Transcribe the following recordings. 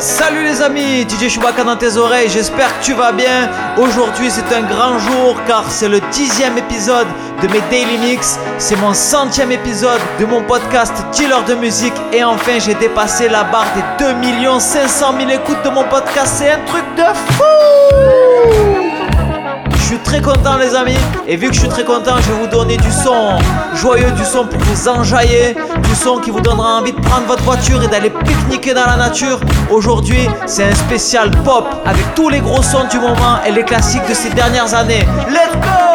Salut les amis, DJ Chewbacca dans tes oreilles, j'espère que tu vas bien. Aujourd'hui c'est un grand jour car c'est le dixième épisode de mes Daily Mix. C'est mon centième épisode de mon podcast Dealer de musique. Et enfin j'ai dépassé la barre des 2 500 000 écoutes de mon podcast. C'est un truc de fou je suis très content les amis et vu que je suis très content je vais vous donner du son joyeux, du son pour vous enjailler, son qui vous donnera envie de prendre votre voiture et d'aller pique-niquer dans la nature. Aujourd'hui c'est un spécial pop avec tous les gros sons du moment et les classiques de ces dernières années. Let's go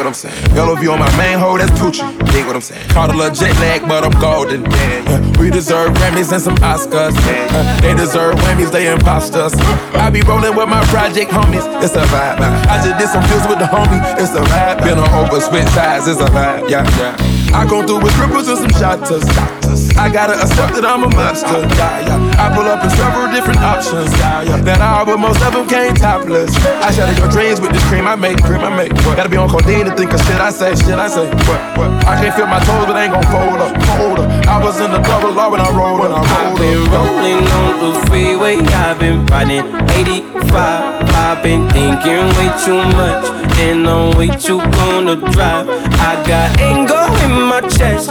What I'm saying. Yellow view on my main hole, that's Poochie. Dig what I'm saying. Caught a little jet lag, but I'm golden. Uh, we deserve Grammys and some Oscars. Uh, they deserve Whammies, they imposters. I be rolling with my project homies, it's a vibe. I just did some deals with the homie, it's a vibe. Been on over, switch sides, it's a vibe. Yeah, yeah. I go through with cripples and some shotters. I gotta accept that I'm a monster. I pull up in several different options. That I but most of them came topless. I shatter your dreams with this cream I make, cream I make. Gotta be on codeine to think of shit I say, shit I say. I can't feel my toes, but ain't gon' fold up, fold up. I was in the double law when I rolled, when I rolled I've been rolling on the freeway, I've been riding 85. I've been thinking way too much, and I'm way too gonna drive. I got anger in my chest,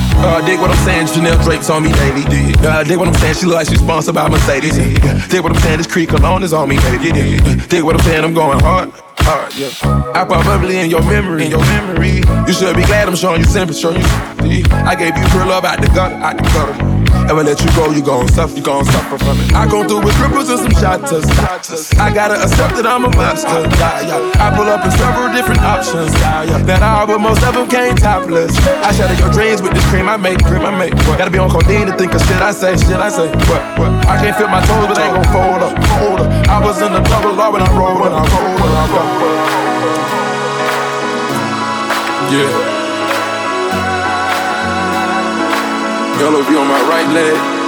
Uh, dig what I'm saying, Chanel drapes on me daily. Uh, dig what I'm saying, she look like she's sponsored by Mercedes. Dig what I'm saying, this creek alone is on me, baby. Dig what I'm saying, I'm going hard. Yeah. I probably in your memory, in your memory. You should be glad I'm showing you sympathy, showing you. I gave you real love out the gutter, out the gutter. Ever let you go, you gon' suffer, you gon' suffer from it. I go through with cripples and some shotters. I gotta accept that I'm a monster. Yeah, yeah. I pull up in several different options. Yeah, yeah. That I but most of them came topless. I shatter your dreams with this cream I make, cream I make. What? Gotta be on codeine to think of shit I say, shit I say. What? What? I can't feel my toes, but they gon' fold up, fold up. I was in the double law when I rolled, when I rolled, when I rolled. Yeah. Yellow V on my right leg.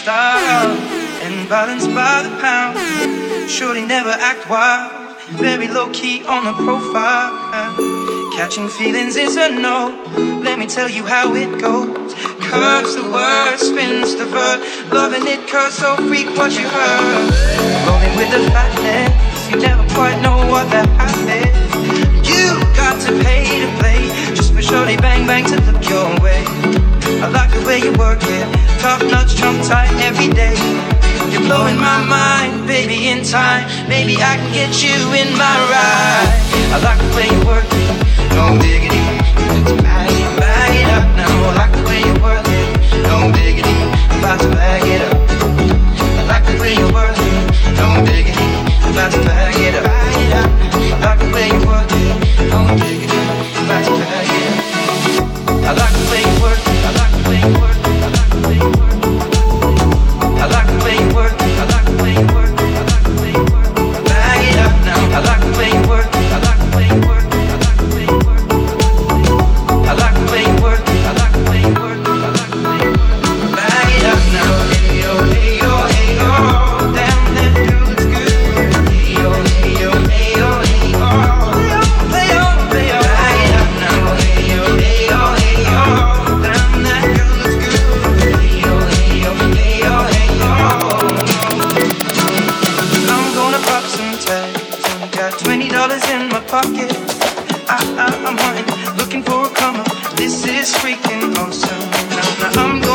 style and balanced by the pound. Shorty never act wild, very low key on the profile. Catching feelings is a no. Let me tell you how it goes. Curves the word, spins the verb. Loving it, curves so freak what you heard. Rolling with the fatness, you never quite know what that happens. You got to pay to play, just for shorty bang bang to look your way. I like the way you work it. Top notch, trump tight every day. You're blowing my mind, baby, in time. Maybe I can get you in my ride. I like the way you work it. No diggity. It's bag it, bag it up now. I like the way you work it. No diggity. I'm About to bag it up. I like the way you work it. No diggity. I'm About to bag I, am hunting, looking for a comer. This is freaking awesome. Now, now I'm.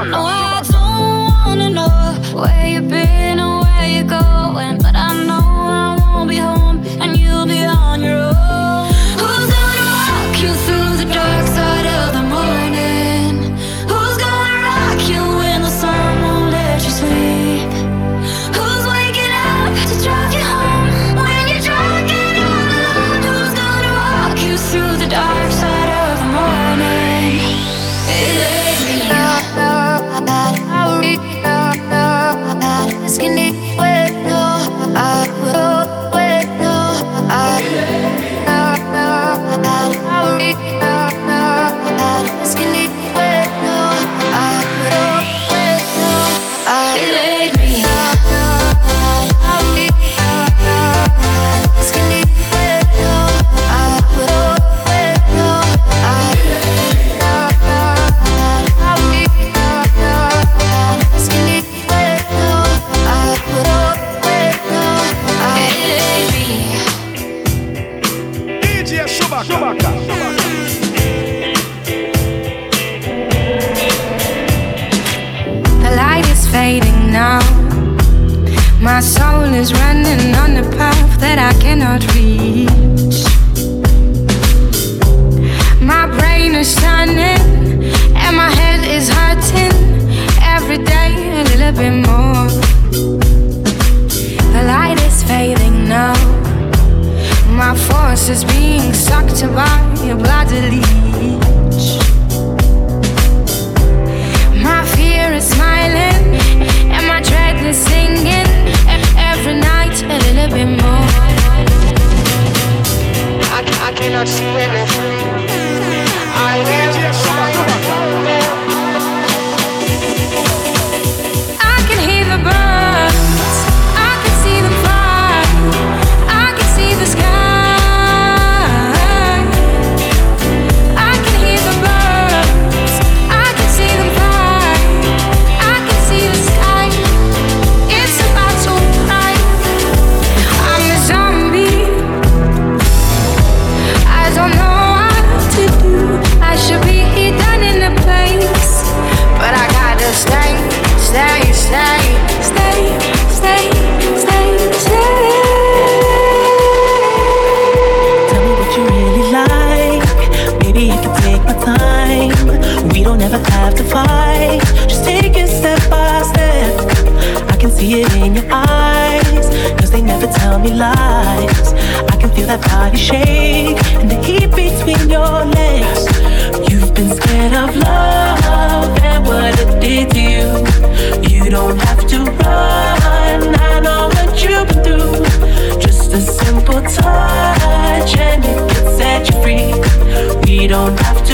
Oh, I don't wanna know where you've been or where you're going. The light is fading now. My force is being sucked by your leech. My fear is smiling, and my dread is singing. Every night a little bit more. I, I cannot see anything. I need you.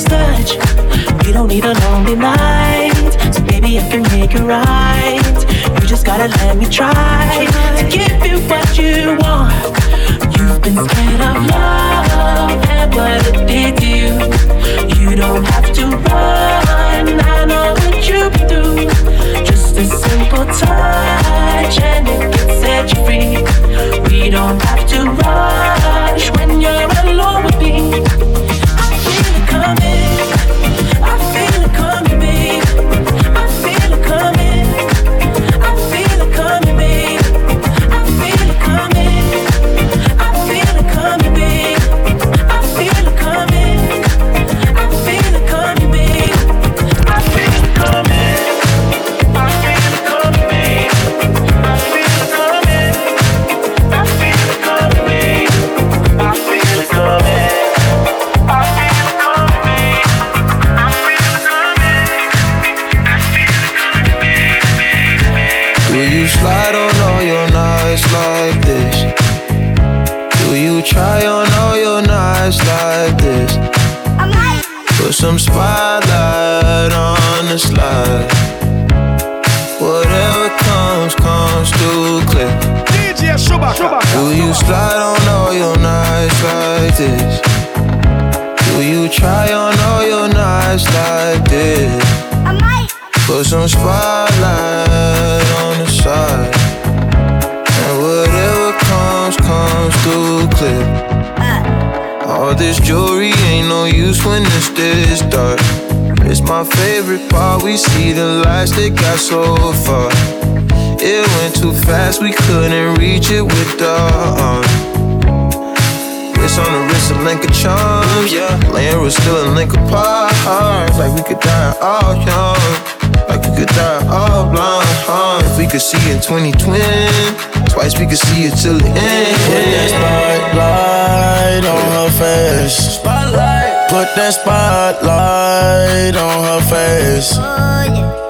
last touch. You don't need a lonely night, so baby I can make it right. You just gotta let me try to give you what you want. You've been scared of love and what it did to you. You don't have to run. I know what you've been through. Just a simple touch. Spotlight on the slide. Whatever comes, comes through clear. DJ Chewbacca. Do you slide on all your nights like this? Do you try on all your nights like this? Put some spotlight on the side. And whatever comes, comes through clear. All this jewelry ain't no use when it's this dark. It's my favorite part. We see the lights that got so far. It went too fast, we couldn't reach it with the arm. It's on the wrist, a link of charms, yeah. Laying was still a link apart, like we could die all young, could die all blind. Huh? If we could see in 2020, twice we could see it till the end. Put that spotlight on her face. Spotlight. Put that spotlight on her face. Oh,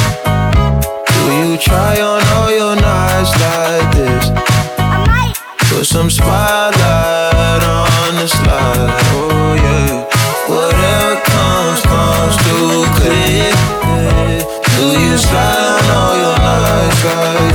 Try on all your nights like this? Put some spotlight on the slide, oh yeah. Whatever comes, comes through clear. Do you slide on all your nights like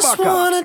I just wanna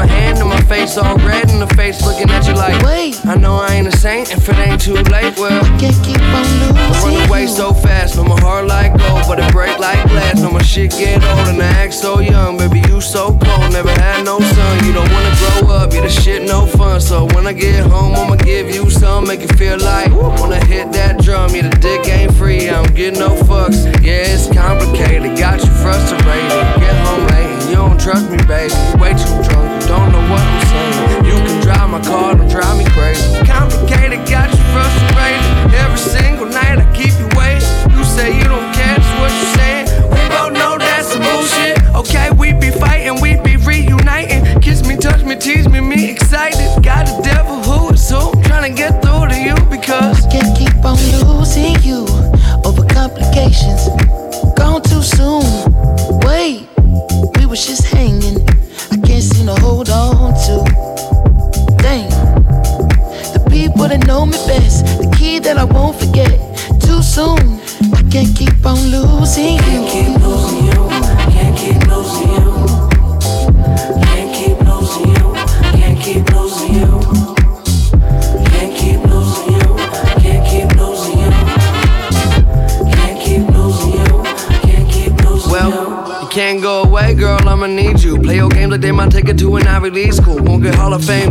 my hand and my face all red, and the face looking at you like, Wait. I know I ain't a saint if it ain't too late. Well, I Can't keep on losing. I run away so fast, no my heart like gold, but it break like glass. No my shit get old and I act so young, baby you so cold. Never had no son, you don't wanna grow up, yeah the shit no fun. So when I get home, I'ma give you some, make you feel like wanna hit that drum. Yeah the dick ain't free, I don't get no fucks. Yeah it's complicated, got you frustrated. Get home late, you don't trust me, baby. You way too drunk, you don't know what I'm saying. You can drive my car, don't drive me crazy. Complicated, got you frustrated. Every single night I keep you waiting. You say you don't care, that's what you saying. We both know that's some bullshit. Okay, we be fighting, we be reuniting. Kiss me, touch me, tease me, me excited. Got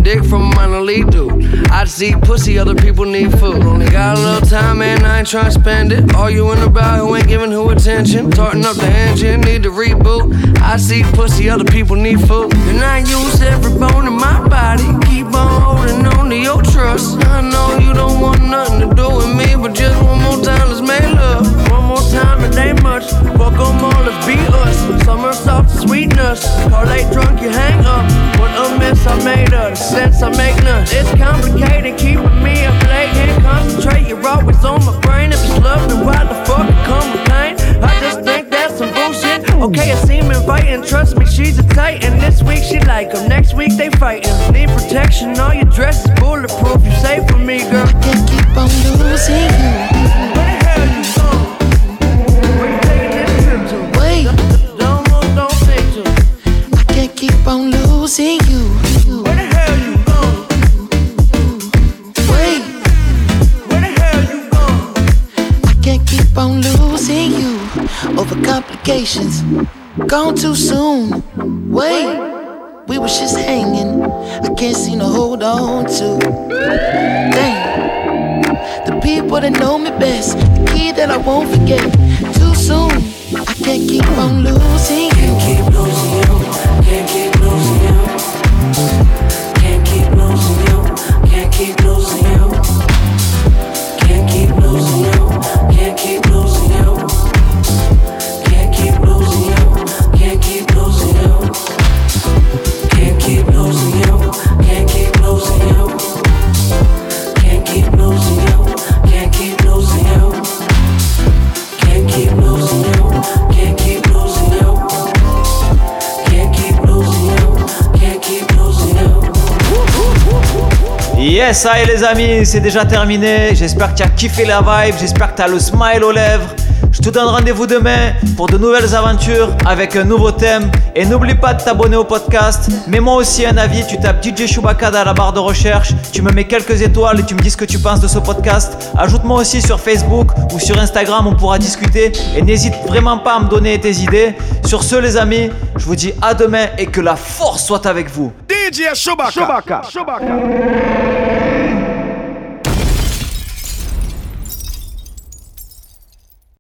dick from minor league dude. I see pussy, other people need food. Only got a little time, man, I ain't trying to spend it. All you Arguing about who ain't giving who attention. Tarting up the engine, need to reboot. I see pussy, other people need food. And I use every bone in my body. Keep on holding on to your trust. I know you don't want nothing to do with me, but just one more time, let's make love. One more time, it ain't much. Fuck 'em all, let's be us. Summer soft sweetness. Parlay drunk, you hang up. What a mess I made of. Sense I make none. It's complicated, keeping me up late. Can't concentrate, you're always on my brain. If it's love, then why the fuck come with pain? I just think that's some bullshit. Okay, I seem inviting. Trust me, she's a titan. This week she like 'em, next week they fighting. Need protection, all your dress is bulletproof. You safe for me, girl. Can't keep on losing you. Where the hell you go? When you take a sense away. Don't move, don't sing too. I can't keep on losing you complications. Gone too soon. Wait, we was just hanging. I can't seem to hold on to. Dang, the people that know me best, the key that I won't forget. Too soon, I can't keep on losing. Can't keep losing you. Can't keep Ça y est les amis, c'est déjà terminé. J'espère que tu as kiffé la vibe, j'espère que tu as le smile aux lèvres. Je te donne rendez-vous demain pour de nouvelles aventures avec un nouveau thème. Et n'oublie pas de t'abonner au podcast. Mets-moi aussi un avis, tu tapes DJ Chewbacca dans la barre de recherche. Tu me mets quelques étoiles et tu me dis ce que tu penses de ce podcast. Ajoute-moi aussi sur Facebook ou sur Instagram, on pourra discuter. Et n'hésite vraiment pas à me donner tes idées. Sur ce les amis, je vous dis à demain et que la force soit avec vous. DJ Chewbacca. Chewbacca. Chewbacca.